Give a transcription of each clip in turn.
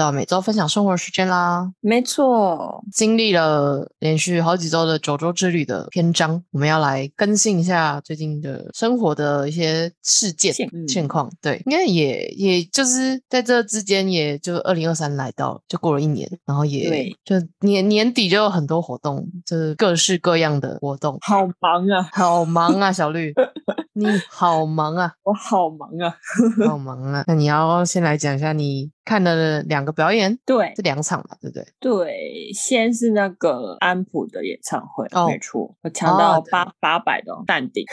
到每周分享生活时间啦，没错，经历了连续好几周的九州之旅的篇章，我们要来更新一下最近的生活的一些事件现况。对，应该也也就是在这之间，也就二零二三来到，就过了一年，然后也对就年年底就有很多活动，就是各式各样的活动。好忙啊，好忙啊，小绿，你好忙啊，我好忙啊。好忙啊！那你要先来讲一下你看的两个表演，对这两场嘛，对不对？对，先是那个安普的演唱会，哦没错，我抢到哦八八百的哦淡定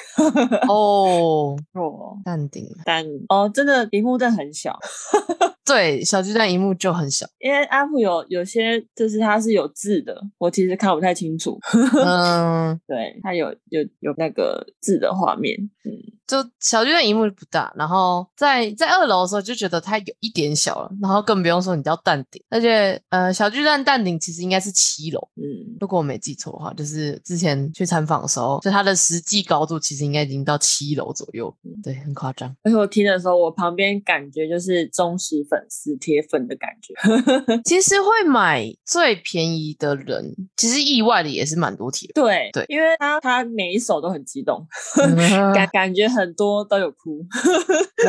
哦，哦，淡定。淡哦，真的荧幕真的很小，对，小巨蛋荧幕就很小，因为阿布有有些就是它是有字的，我其实看不太清楚。嗯，对，它有有有那个字的画面，嗯，就小巨蛋荧幕不大，然后在在二楼的时候就觉得它有一点小了，然后更不用说你叫蛋顶，而且呃，小巨蛋蛋顶其实应该是七楼，嗯，如果我没记错的话，就是之前去参访的时候，就它的实际高度其实应该已经到七楼左右，对，很夸张。而且我听的时候，我旁边感觉就是忠实粉丝铁粉的感觉。其实会买最便宜的人，其实意外的也是蛮多铁粉。对对因为他他每一首都很激动，嗯感感觉很多都有哭，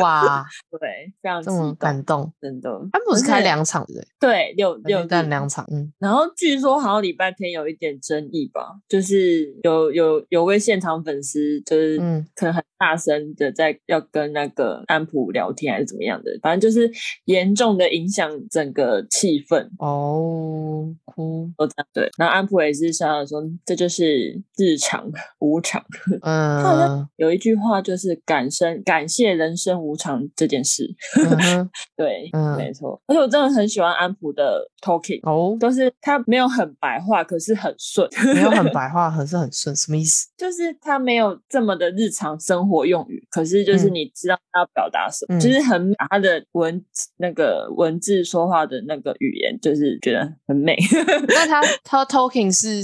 哇，对，非常感动。真的。安普是开两场的对？对六六小巨蛋日两场，嗯，然后据说好像礼拜天有一点争议吧，就是有有有位现场粉丝就是嗯可能很大声的在要跟那个安普聊天还是怎么样的，反正就是严重的影响整个气氛。哦，哭，都这样对，然后安普也是笑笑说这就是日常无常。嗯，他好嗯像有一句话就是感生感谢人生无常这件事，嗯，对，嗯没错。而且我真的很喜欢安普的 talking，哦，都是他没有很白话，可是很顺，没有很白 话，可是很顺，什么意思？就是他没有这么的日常生活用语，可是就是嗯你知道他要表达什么，嗯就是很把他的文那个文字说话的那个语言，就是觉得很美。那他 他 talking 是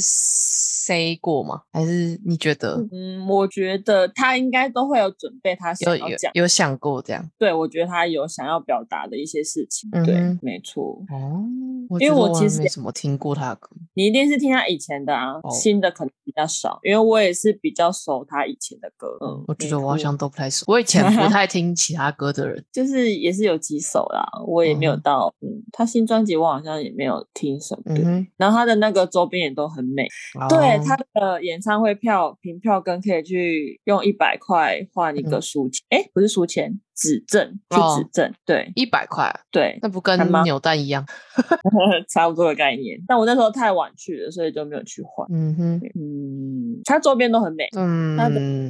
say 过吗？还是你觉得嗯，我觉得他应该都会有准备他有有想要讲，有想过这样？对我觉得他有想要表达的一些事情，对没错。哦，因为我其实还没什么听过他的歌。你一定是听他以前的啊，哦新的可能比较少，因为我也是比较熟他以前的歌。嗯，我觉得我好像都不太熟，我以前不 太听其他歌的人。就是也是有几首啦，我也没有嗯到，嗯，他新专辑我好像也没有听什么。对，嗯，然后他的那个周边也都很美。对哦。他的演唱会票凭票根可以去用一百块换一个嗯。书签，哎、不是书签，指证去哦指证。对一百块啊，对，那不跟扭蛋一样？差不多的概念。但我那时候太晚去了，所以就没有去换。嗯哼，嗯，它周边都很美。嗯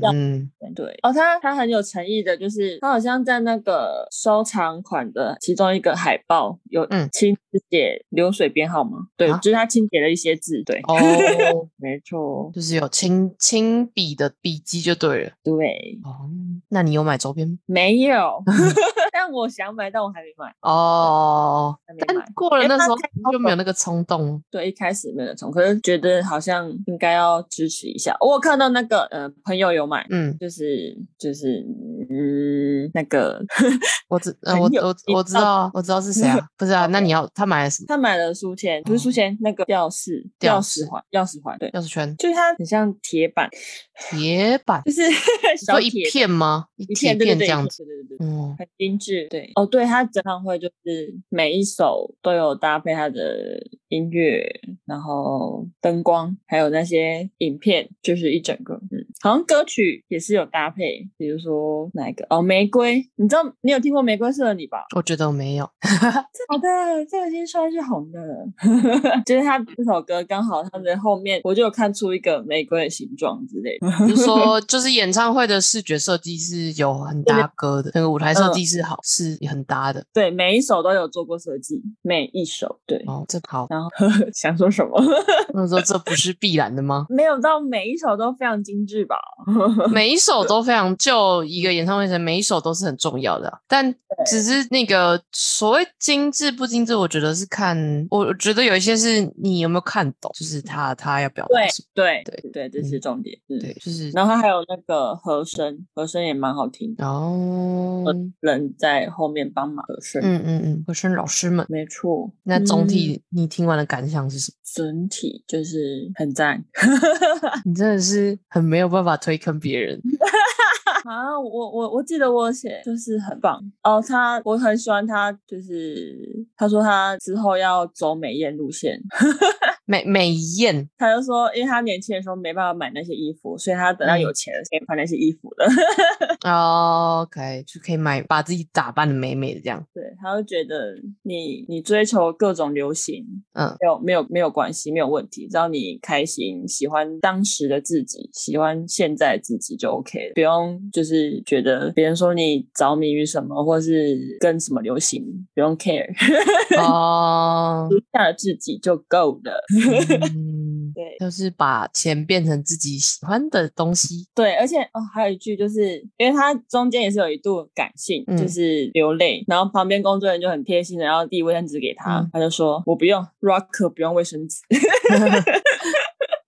样嗯，对哦，他他很有诚意的，就是他好像在那个收藏款的其中一个海报有嗯亲自写流水编号吗？对，啊就是他亲写了一些字，对，哦，没错，就是有亲亲笔的笔记就对了。对，哦，那你有买周边？没有，但我想买，但我还没买。哦还没，但买过了那时候就没有那个冲动。对，一开始没有冲，可是觉得好像应该要支持一下。我有看到那个呃朋友有买，嗯，就是就是嗯那个我知 呃我我我知道啊，我知道是谁啊？不是啊？那你要他买了什么？他买了书签，不是书签，那个吊饰吊饰钥匙环，钥匙环，对，钥匙圈、就是它很像铁板，铁板，就是你说一片吗？一片，片这样子。嗯，很精致，对。哦，对，他整场会就是每一首都有搭配他的音乐，然后灯光，还有那些影片，就是一整个，嗯，好像歌曲也是有搭配，比如说哪一个？哦，玫瑰，你知道你有听过《玫瑰色的你》吧？我觉得我没有。好的，这个已经算是红的了，就是他这首歌刚好他的后面我就有看出一个玫瑰的形状之类的，就是说，就是演唱会的视觉设计是有很 大歌的，那个舞台设计是好，是很搭的。对，每一首都有做过设计，每一首对。哦，这好。然后 想说什么？那说 这不是必然的吗？没有到每一首都非常精致吧。每一首都非常，就一个演唱会，每一首都是很重要的啊。但只是那个所谓精致不精致，我觉得是看，我觉得有一些是你有没有看懂，就是他他要表达对。对对对，这是重点。嗯对，，就是然后他还有那个和声，和声也蛮好听的，人在后面帮忙和声。嗯嗯嗯，和声老师们。没错。那总嗯体你听完的感想是什么？整体就是很赞 你真的是很没有办法推坑别人。啊！我我我记得我写就是很棒哦，他我很喜欢他，就是他说他之后要走美艳路线，美美艳，他就说，因为他年轻的时候没办法买那些衣服，所以他等到有嗯钱了可以穿那些衣服的。哦，OK，就可以买把自己打扮的美美的这样。对，他就觉得你你追求各种流行，嗯，没有没有没有关系，没有问题，只要你开心，喜欢当时的自己，喜欢现在自己就 OK 了，不用就是觉得别人说你着迷于什么，或是跟什么流行，不用 care，哦，当下的自己就够了。嗯，对就是把钱变成自己喜欢的东西。对，而且哦，还有一句就是，因为他中间也是有一度感性，嗯就是流泪，然后旁边工作人员就很贴心的，然后递卫生纸给他，嗯他就说我不用，Rock 不用卫生纸。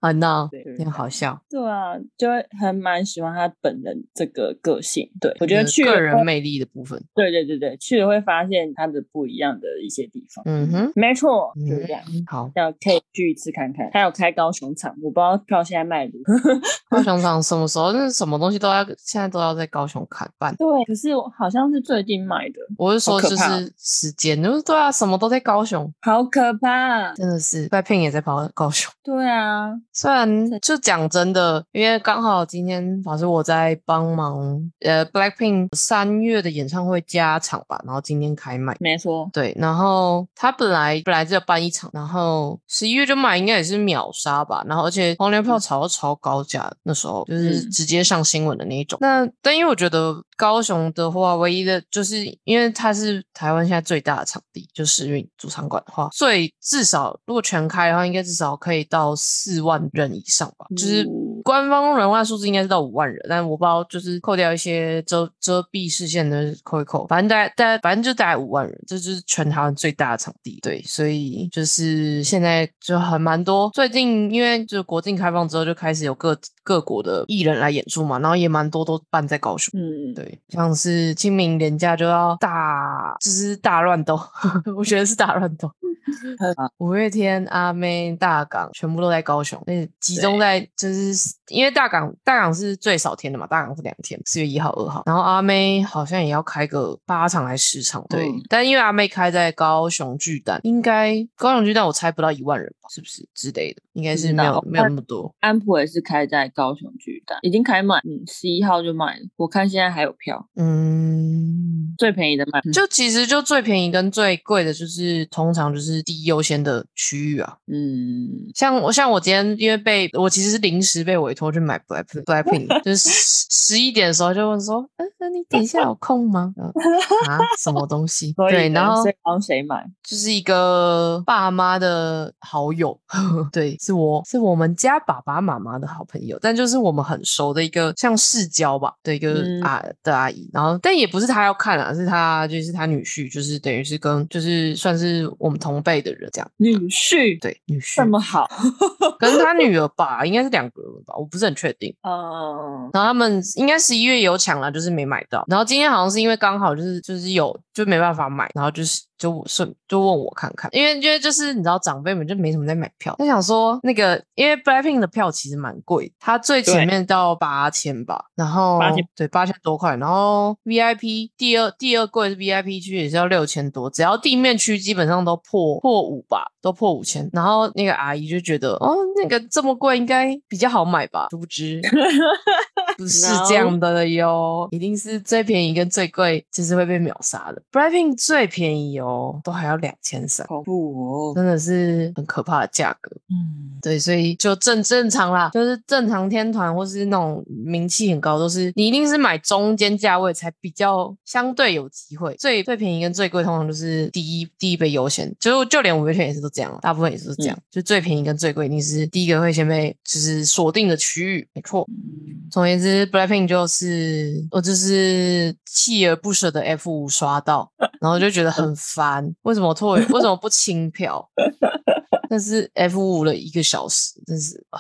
啊，那对有点好笑。对啊，就会很蛮喜欢他本人这个个性。对我觉得呃去个人魅力的部分。对对对对，去了会发现他的不一样的一些地方。嗯哼，没错，就是这样。嗯，好。要可以去一次看看，还有开高雄场，我不知道票现在卖如何。高雄场 什么时候？那什么东西都要现在都要在高雄看办。对，可是我好像是最近买的，我是说，就是时间，就是对啊，什么都在高雄，好可怕。真的是。Blackpink 也在跑高雄。对啊，虽然就讲真的，因为刚好今天老师我在帮忙，呃，Blackpink 三月的演唱会加场吧，然后今天开卖。没错，对，然后他本来本来只有办一场，然后十一月就卖，应该也是秒杀吧。然后而且黄牛票炒到超高价，那时候就是嗯直接上新闻的那一种。那但因为我觉得高雄的话，唯一的就是因为它是台湾现在最大的场地，就是运主场馆的话，所以至少如果全开的话，应该至少可以到四万人以上吧。就是官方人万数字应该是到五万人，但我不知道就是扣掉一些遮遮蔽视线的扣一扣，反正大概大概反正就大概五万人，这就是全台湾最大的场地。对，所以就是现在就很蛮多。最近因为就是国境开放之后，就开始有各各国的艺人来演出嘛，然后也蛮多都办在高雄。嗯，对，像是清明连假就要大，就是大乱斗，我觉得是大乱斗。五月天、阿妹、大港全部都在高雄，那集中在就是因为大港大港是最少天的嘛，大港是两天，四月一号、二号，然后阿妹好像也要开个八场还是十场，对，嗯但因为阿妹开在高雄巨蛋，应该高雄巨蛋我猜不到一万人吧，是不是之类的？应该是没有没有那么多。安普也是开在高雄巨蛋，已经开满，嗯，十一号就卖了，我看现在还有票，嗯，最便宜的卖，就其实就最便宜跟最贵的，就是通常就是第一优先的区域啊。嗯，像我像我今天因为被我其实是临时被委托去买 Black Blackpink，就是十十一点的时候就问说，嗯、那你等一下有空吗？嗯啊，什么东西？对，然后帮谁买？就是一个爸妈的好友，对，是我是我们家爸爸妈妈的好朋友，但就是我们很熟的一个像世交吧的一个嗯啊、的阿姨，然后但也不是他要看啊，是他就是他女婿，就是等于是跟就是算是我们同辈的人这样，女婿对，女婿这么好，跟他女儿吧，应该是两个人吧，我不是很确定。嗯，然后他们应该十一月有抢了，就是没买到。然后今天好像是因为刚好就是就是有就没办法买，然后就是就顺就问我看看，因为因为就是你知道长辈们就没什么在买票，就想说那个因为 Blackpink 的票其实蛮贵，它最前面到八千吧，然后8000对八千多块，然后 VIP 第二第二贵是 VIP 区也是要六千多，只要地面区基本上都破破五吧，都破五千。然后那个阿姨就觉得哦那个这么贵应该比较好买吧，殊不知。不是这样的哟，一定是最便宜跟最贵就是会被秒杀的。Blackpink 最便宜哦，都还要两千三，恐怖哦，真的是很可怕的价格。嗯，对，所以就正正常啦，就是正常天团或是那种名气很高，都是你一定是买中间价位才比较相对有机会。最最便宜跟最贵通常就是第一第一被优先，就就连五月天也是都这样，大部分也是这样，就最便宜跟最贵一定是第一个会先被就是锁定的区域，没错。嗯总而言之，Blackpink 就是我就是锲而不舍的 F 五刷到，然后就觉得很烦，为什么退？为什么不清票？但是 F 五了一个小时，真是啊，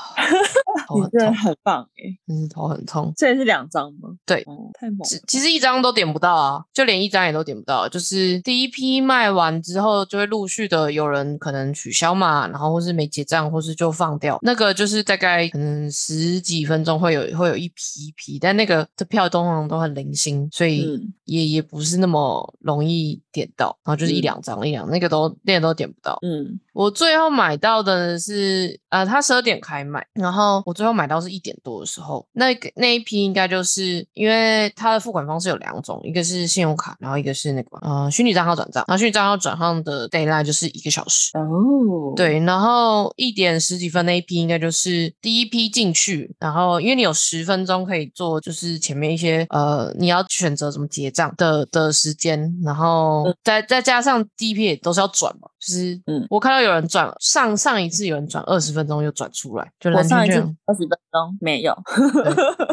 头你真的很棒哎！真是头很痛。这也是两张吗？对哦，太猛了。其其实一张都点不到啊，就连一张也都点不到。就是第一批卖完之后，就会陆续的有人可能取消嘛，然后或是没结账，或是就放掉。那个就是大概可能十几分钟会有会有一批一批，但那个的票通常都很零星，所以嗯也、也不是那么容易点到。然后就是一嗯两张、一两那个都那个都点不到。嗯我最后买到的是，呃，他十二点开卖，然后我最后买到是一点多的时候，那个那一批应该就是因为它的付款方式有两种，一个是信用卡，然后一个是那个呃虚拟账号转账，然后虚拟账号转账的 d a y l i n e 就是一个小时。哦，，对，然后一点十几分那一批应该就是第一批进去，然后因为你有十分钟可以做，就是前面一些呃你要选择怎么结账的的时间，然后嗯再再加上第一批也都是要转嘛，就是嗯我看到有人转上上一次有人转二十分钟又转出来，就我蓝上一次二十分钟没有。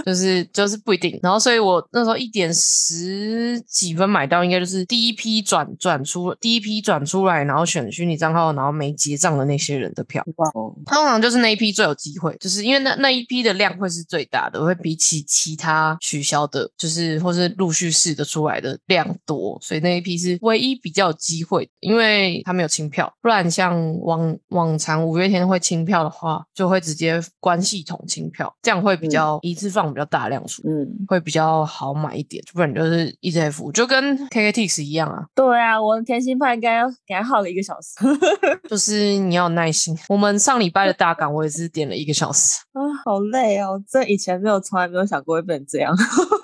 就是就是不一定，然后所以我那时候一点十几分买到，应该就是第一批转转出第一批转出来，然后选虚拟账号，然后没结账的那些人的票。哇哦，通常就是那一批最有机会，就是因为那那一批的量会是最大的，会比起其他取消的，就是或是陆续试的出来的量多，所以那一批是唯一比较有机会的，因为他没有清票，不然像往往常五月天会清票的话，就会直接关系统清票，这样会比较一次放比较大量出。嗯，会比较好买一点，不然就是一直 F，就跟 KKTix 一样啊，对啊，我的甜心派应该要给他耗了一个小时 就是你要有耐心。我们上礼拜的大港，我也是点了一个小时。啊，好累哦！这以前没有，从来没有想过会变成这样。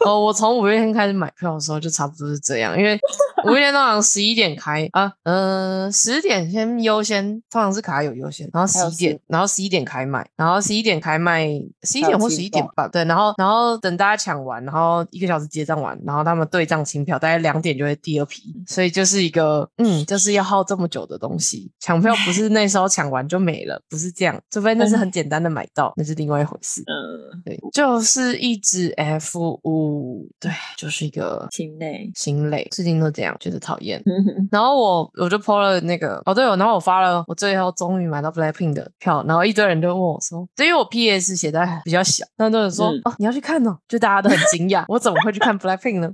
哦，我从五月天开始买票的时候就差不多是这样，因为五月天通常十一点开啊，呃，十点先优先，通常是卡友优先，然后十一点然后十一点开卖，然后十一点开卖，十一点或十一点半，对，然后然后等大家抢完，然后一个小时结账完，然后他们对账清票，大概两点就会第二批，所以就是一个嗯，就是要耗这么久的东西，抢票不是那时候抢完就没了，不是这样，除非那是很简单的买到，那是另外一回事。嗯，对，就是一直 F 五，对，就是一个心累。心累，最近都这样，觉得讨厌。然后我我就 po 了那个哦，对哦，然后我发了，我最后终于买到 Blackpink 的票，然后一堆人就问我说，对，因为我 PS 写在比较小，那都有人说、嗯哦，你要去看哦，就大家都很惊讶，我怎么会去看 Blackpink 呢？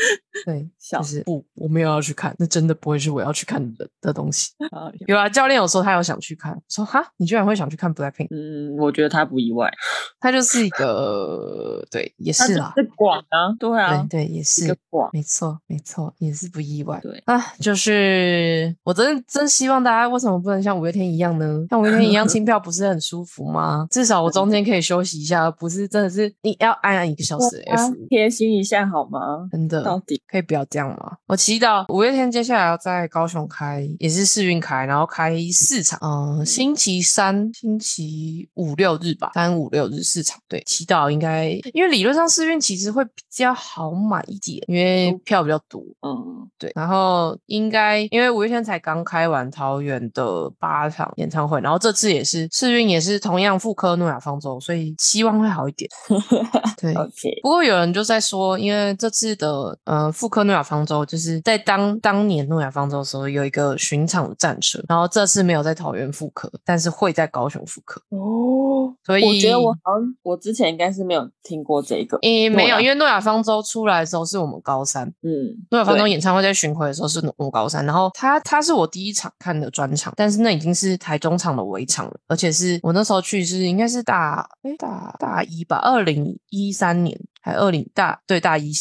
对，笑就是不，我没有要去看，那真的不会是我要去看的的东西。啊有啊，教练有说他有想去看，我说哈，你居然会想去看 Blackpink？嗯，我觉得他不意外，他就是一个对，也是啦，是广啊，对啊，对对，也是个广，没错，没错，也是不意外。对啊，就是我真真希望大家为什么不能像五月天一样呢？像五月天一样清票 不是很舒服吗？至少我中间可以休息一下，不是真的是你要按按一个小时 F，贴心一下好吗？真的到底可以不要这样吗？我祈祷五月天接下来要在高雄开，也是试运开，然后开四场，嗯、星期三、星期五六日吧，三五六日四场。对，祈祷应该，因为理论上试运其实会比较好买一点，因为票比较多。嗯，对，然后应该因为五月天才刚开完桃园的八场演唱会，然后这次也是试运也是同样复刻诺亚方舟，所以希望会好一点。对不过有人就在说，因为这次的呃复刻诺亚方舟，就是在当当年诺亚方舟的时候有一个巡场的战车，然后这次没有在桃园复刻，但是会在高雄复刻，哦，所以我觉得我好像我之前应该是没有听过这个，诶没有，因为诺亚方舟出来的时候是我们高三，嗯，诺亚方舟演唱会在巡回的时候是我高三，然后他他是我第一场看的专场，但是那已经是台中场的尾场了，而且是我那时候去是应该是大诶大大一吧，二零一三年还二零大对大一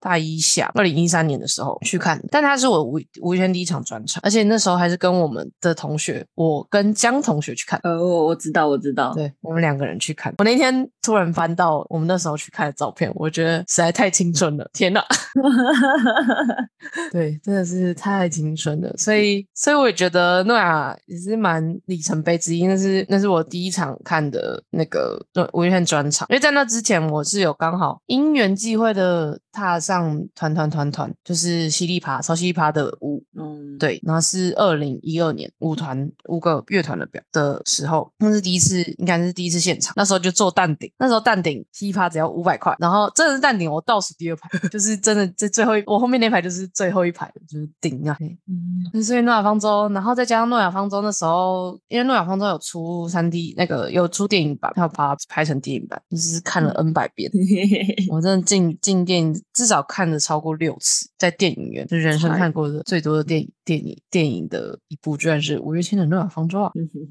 大一下二零一三年的时候去看，但他是我无无圈第一场专场，而且那时候还是跟我们的同学，我跟江同学去看。呃，我我知道，我知道，对我们两个人去看，我那天突然翻到我们那时候去看的照片，我觉得实在太青春了，天哪！对，真的是太青春了，所以，所以我也觉得诺亚也是蛮里程碑之一。那是那是我第一场看的那个诺五月天专场，因为在那之前我是有刚好。因缘际会的踏上团团团团，就是犀利爬超犀利爬的舞，嗯，对，然后是二零一二年舞团五个乐团的表的时候，那是第一次，应该是第一次现场，那时候就做淡顶，那时候淡顶犀利爬只要五百块，然后真的是淡顶，我倒数第二排，就是真的这最后一，我后面那排就是最后一排，就是顶啊。嗯，所以诺亚方舟，然后再加上诺亚方舟那时候，因为诺亚方舟有出三 D 那个有出电影版，要把它拍成电影版，就是看了 N 百遍。我真的进进电影至少看了超过六次，在电影院，就人生看过的最多的电影电影电影的一部，居然是五月天的《诺亚方舟》啊！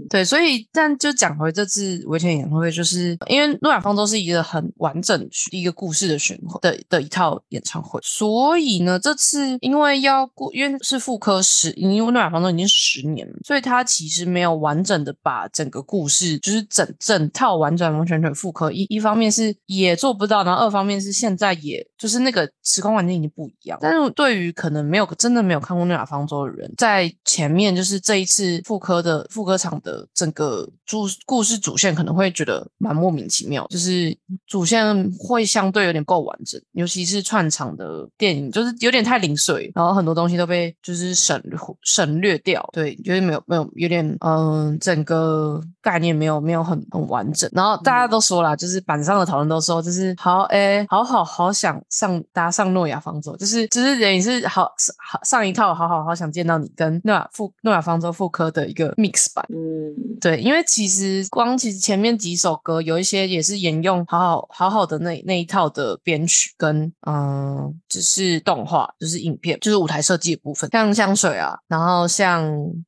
对，所以但就讲回这次五月天演唱会，就是因为《诺亚方舟》是一个很完整一个故事的循环的的一套演唱会，所以呢，这次因为要过，因为是复刻十，因为《诺亚方舟》已经十年了，所以它其实没有完整的把整个故事，就是整整套完整完全全复刻。一一方面是也做不到，然后二方面是现在也就是那个时空环境已经不一样。但是对于可能没有真的没有看过《诺亚方舟》人，在前面就是这一次复刻的复刻场的整个主故事主线可能会觉得蛮莫名其妙，就是主线会相对有点够完整，尤其是串场的电影，就是有点太零碎，然后很多东西都被就是省省略掉，对，就是没有没有有点嗯，整个概念没有没有很很完整。然后大家都说了，就是板上的讨论都说，就是好哎，好好好想上搭上诺亚方舟，就是就是等于是好好上一套好好好想见到你跟诺亚复诺亚方舟复刻的一个 mix 版，嗯，对，因为其实光其实前面几首歌有一些也是沿用好好好好的那那一套的编曲跟嗯，只是动画，就是影片，就是舞台设计的部分，像香水啊，然后像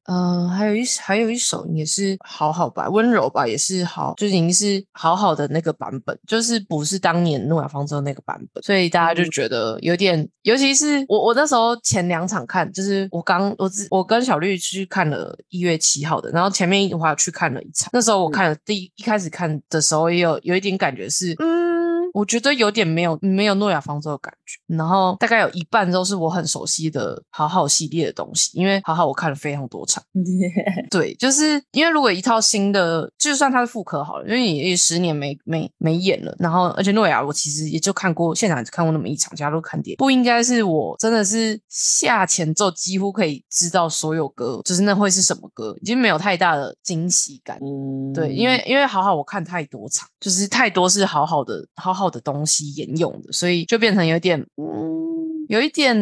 嗯，还有一还有一首也是好好吧，温柔吧，也是好，就已经是好好的那个版本，就是不是当年诺亚方舟那个版本，所以大家就觉得有点，尤其是我我那时候前两场看，就是我刚我只我跟小绿去看了一月七号的，然后前面我还有去看了一场，那时候我看了第一一开始看的时候也有有一点感觉是嗯。我觉得有点没有没有诺亚方舟的感觉，然后大概有一半都是我很熟悉的好好系列的东西，因为好好我看了非常多场，对，就是因为如果一套新的，就算它是复刻好了，因为也十年没没没演了，然后而且诺亚我其实也就看过现场只看过那么一场，其他都看点，不应该是我真的是下前奏几乎可以知道所有歌，就是那会是什么歌，已经没有太大的惊喜感，对，因为因为好好我看太多场，就是太多是好好的好好。的东西沿用的，所以就变成有点，有一点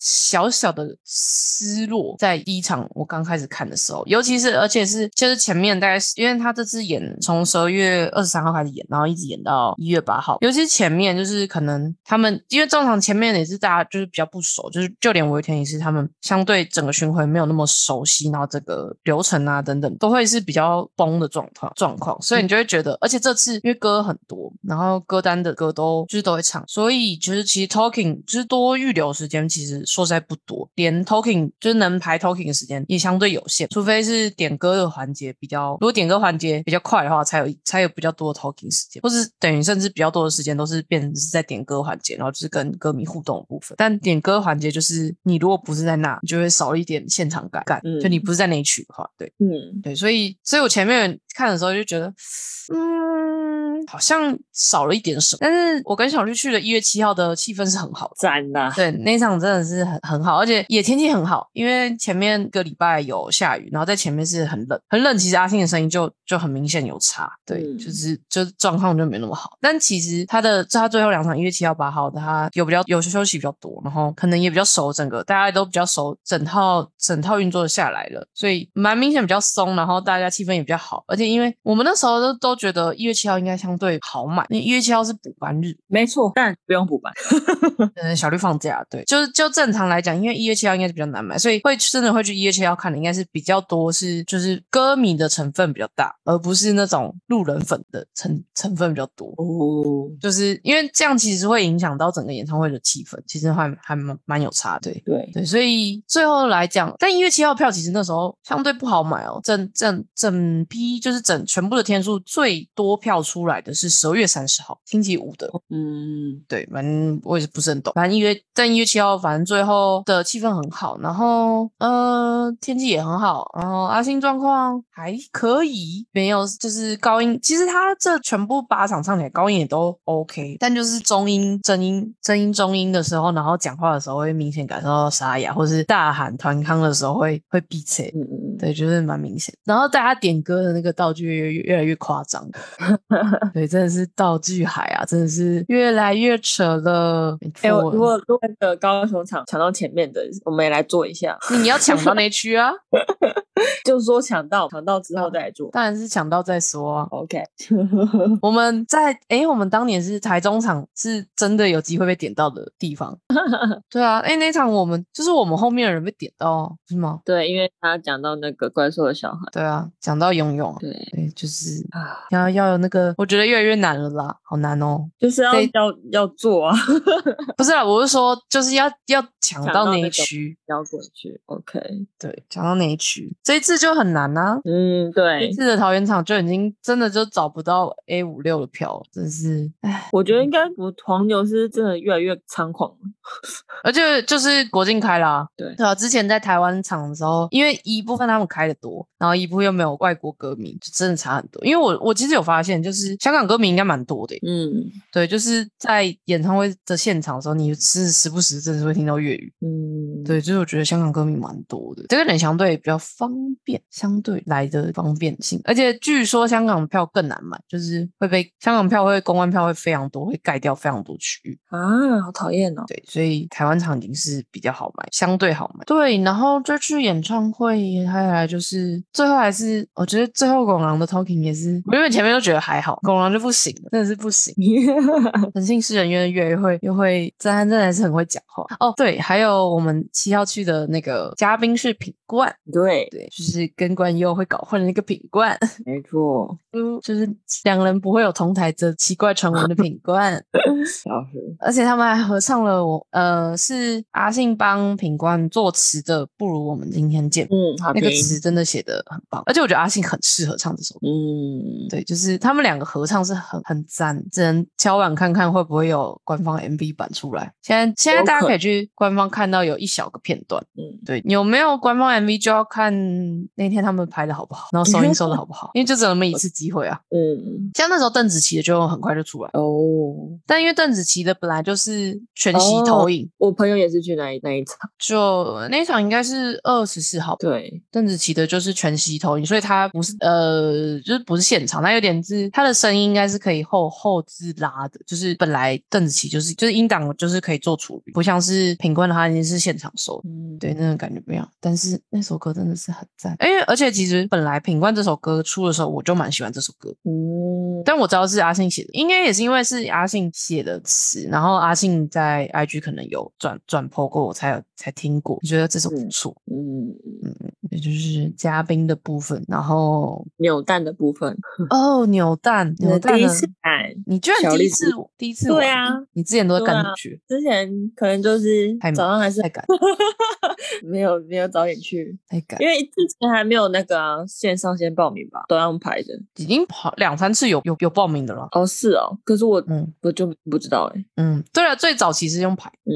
小小的失落。在第一场我刚开始看的时候，尤其是而且是就是前面大概是因为他这次演从十二月二十三号开始演，然后一直演到一月八号，尤其是前面就是可能他们因为正常前面也是大家就是比较不熟，就是就连五月天也是他们相对整个巡回没有那么熟悉，然后这个流程啊等等都会是比较崩的状况状况，所以你就会觉得，而且这次因为歌很多，然后歌单。的歌都就是都会唱，所以就是其实 talking 就是多预留时间，其实说实在不多，连 talking 就是能排 talking 的时间也相对有限，除非是点歌的环节比较，如果点歌环节比较快的话，才有才有比较多的 talking 时间，或是等于甚至比较多的时间都是变成是在点歌环节，然后就是跟歌迷互动的部分。但点歌环节就是你如果不是在那，你就会少一点现场感，感就你不是在那一曲的话，对，嗯，对，所以所以我前面看的时候就觉得，嗯。好像少了一点什么，但是我跟小绿去的一月七号的气氛是很好的，赞呐！对，那场真的是很很好，而且也天气很好，因为前面一个礼拜有下雨，然后在前面是很冷，很冷。其实阿信的声音就就很明显有差，对，就是就状况就没那么好。但其实他的他最后两场一月七号八号的他有比较有休息比较多，然后可能也比较熟，整个大家都比较熟，整套整套运作下来了，所以蛮明显比较松，然后大家气氛也比较好。而且因为我们那时候都都觉得一月七号应该相对好买，因为一月七号是补班日，没错，但不用补班。嗯，小绿放假，对，就是就正常来讲，因为一月七号应该是比较难买，所以会真的会去一月七号看的，应该是比较多是就是歌迷的成分比较大，而不是那种路人粉的成成分比较多。哦，就是因为这样其实会影响到整个演唱会的气氛，其实还还蛮蛮有差，对对对，所以最后来讲，但一月七号票其实那时候相对不好买哦，整整整批就是整全部的天数最多票出来的是十二月三十号，星期五的。嗯，对，反正我也是不是很懂。反正一月，但一月七号，反正最后的气氛很好，然后呃天气也很好，然后阿星状况还可以，没有就是高音。其实他这全部八场唱起来高音也都 OK，但就是中音、真音、真音、中音的时候，然后讲话的时候会明显感受到沙哑，或是大喊团康的时候会会闭嘴。嗯嗯嗯，对，就是蛮明显。然后大家点歌的那个道具越越来越夸张，对，真的是道具海啊，真的是越来越扯了。没哎、我如果如果那个高雄场抢到前面的，我们也来做一下，你要抢到那区啊，就是说抢到抢到之后再来做。当然是抢到再说啊。OK，我们在哎，我们当年是台中场，是真的有机会被点到的地方。对啊，哎，那场我们就是我们后面的人被点到，是吗？对，因为他讲到那个怪兽的小孩，对啊，讲到游泳，对对，就是啊，要要有那个，我觉得越来越难了啦，好难哦。就是要对要要做啊，不是啊，我是说，就是要要抢到那一区，要过去。OK，对，抢到那一区，这一次就很难啊。嗯，这对这，次的桃园场就已经真的就找不到 A 五六的票了，真是，唉，我觉得应该我黄牛是真的越来越猖狂了。而且就是国境开啦，对对啊，之前在台湾场的时候，因为一部分他们开的多，然后一部分又没有外国歌迷，就真的差很多。因为我我其实有发现，就是香港歌迷应该蛮多的耶，嗯对，就是在演唱会的现场的时候，你是时不时真的是会听到粤语。嗯，对，就是我觉得香港歌迷蛮多的，这个人相对比较方便，相对来的方便性，而且据说香港票更难买，就是会被香港票会公关票会非常多，会盖掉非常多区域。啊，好讨厌哦。对，所以台湾场已经是比较好买，相对好买。对，然后这次演唱会还来就是最后还是我觉得最后拱狼的 talking 也是，我原本前面都觉得还好，拱狼就不行了，真的是不行。诚信是人越越越会又会，真真的还是很会讲话哦。对，还有我们七号去的那个嘉宾是品冠，对，对，就是跟冠佑会搞混的那个品冠，没错，嗯，就是两人不会有同台的奇怪传闻的品冠。而且他们还合唱了我呃是阿信帮品冠作词的《不如我们今天见》，嗯，好那个听词真的写的很棒，而且我觉得阿信很适合唱这首歌。嗯，对，就是他们两个合唱是很很赞，只能敲碗看看会不会有官方 MV 版出来。现在现在大家可以去官方看到有一小个片段，嗯，对，有没有官方 MV 就要看那天他们拍的好不好，然后收音 收的好不好，因为就只有那么一次机会啊。嗯，像那时候邓紫棋的就很快就出来，哦，但因为邓紫棋的本来就是全息投影，我朋友也是去那一那一场，就那一场应该是二十四号。对，邓紫棋的就是全息投影，所以它不是呃，就是不是现场，它有点是它的声音应该是可以后后置拉的，就是本来邓紫棋就是就是音档就是可以做处理，不像是品冠的话已经是现场收的。嗯，对，那种感觉不一样。但是那首歌真的是很赞，因为而且其实本来品冠这首歌出的时候，我就蛮喜欢这首歌，嗯，但我知道是阿信写的，应该也是因为是阿信写的词，然后阿信在 IG 可能有转转 po 过，我才有才听过，我觉得这首不嗯错。嗯，也就是嘉宾的部分，然后扭蛋的部分，哦，扭蛋，扭蛋呢第一次看，你居然第一次第一次对啊，你之前都在干什么去？之前可能就是早上还是太赶 没有没有早点去，太赶因，为之前还没有那个啊线上先报名吧，都要用排的。已经跑两三次有有有报名的了。哦，是哦，可是我嗯我就不知道哎、嗯，对了，最早期是用排，嗯，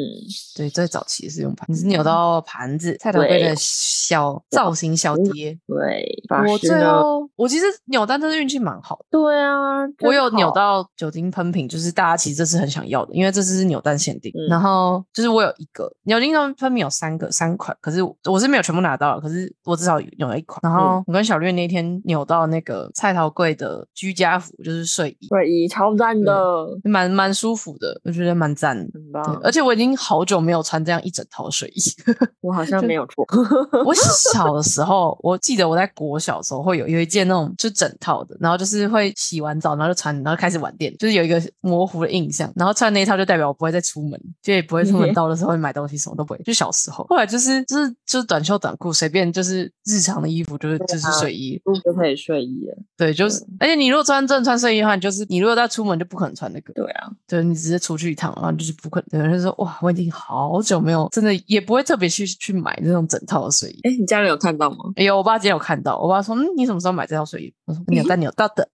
对，最早期是用排。你是扭到盘子，菜头龟的对小造型小蝶。对，法我最？后，我其实扭蛋真的运气蛮好的。对啊，我有扭，到酒精喷瓶，就是大家其实这是很想要的，因为这次是扭蛋限定。嗯然后就是我有一个酒精喷瓶有三个三款，可是我我是没有全部拿到，可是我至少有了一款。然后我跟小绿那天扭到那个菜桃柜的居家服，就是睡衣，睡，衣超赞的，蛮蛮舒服的，我觉得蛮赞的。对，很棒。而且我已经好久没有穿这样一整套睡衣。我好像没有错，我小的时候，我记得我在国小的时候会有有一件那种就整套的，然后就是会洗完澡，然后就穿，然后开始玩电点，就是有一个模糊的印象。然后穿那一套就代表我不会再出门，就也不会出门到的时候会买东西，什么都不会。就小时候，后来就是就是就是短袖短裤，随便就是日常的衣服，就是就是睡衣，就可以睡衣了。对，就是，而且你如果穿真的穿睡衣的话，你就是你如果要出门就不可能穿那个，对啊，对你直接出去一趟，然后就是不可能。有人说哇，我已经好久没有真的也不会特别去去买那种整套的睡衣。哎，你家里有看到吗？哎呦，我爸今天有看到，我爸说，嗯，你什么时候买这套睡衣？我说扭蛋 扭到的。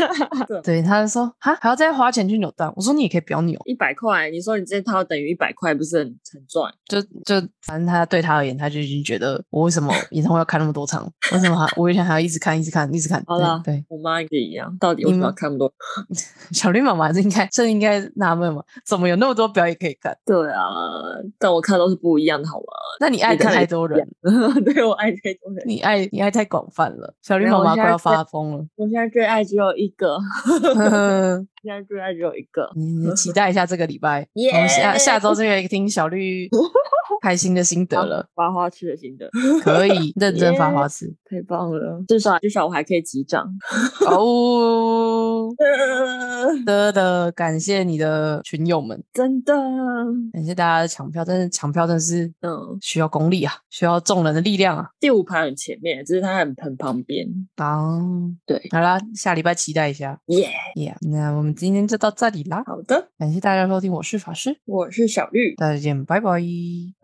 对，他就说哈还要再花钱去扭蛋。我说你也可以不要扭，一百块，你说你这套等于一百块，不是很很赚？就就反正他对他而言，他就已经觉得我为什么演唱会要看那么多场？为什么还我以前还要一直看一直看一直看？好了，对我妈也一样，到底为什么要看那么多？小绿妈妈是应该这应该纳闷嘛？怎么有那么多表演可以看？对啊，但我看都是不一样的，好吗？那你爱看太多人，对我爱你爱你爱太广泛了，小绿妈妈快要发疯了。我现在最爱只有一个。现在最爱只有一个，你期待一下这个礼拜，我们下下周就可以听小绿 开心的心得了，发花痴的心得，可以认真发花痴，太棒了，至少至少我还可以击掌。哦，的的，感谢你的群友们，真的。感谢大家的抢票，但是抢票真的是嗯。需要功力啊，需要众人的力量啊，第五排很前面，只是他很很旁边。啊，对，好啦，下礼拜期待一下，耶耶，那我们。今天就到这里啦。好的，感谢大家收听，我是法师，我是小绿，大家见，拜拜，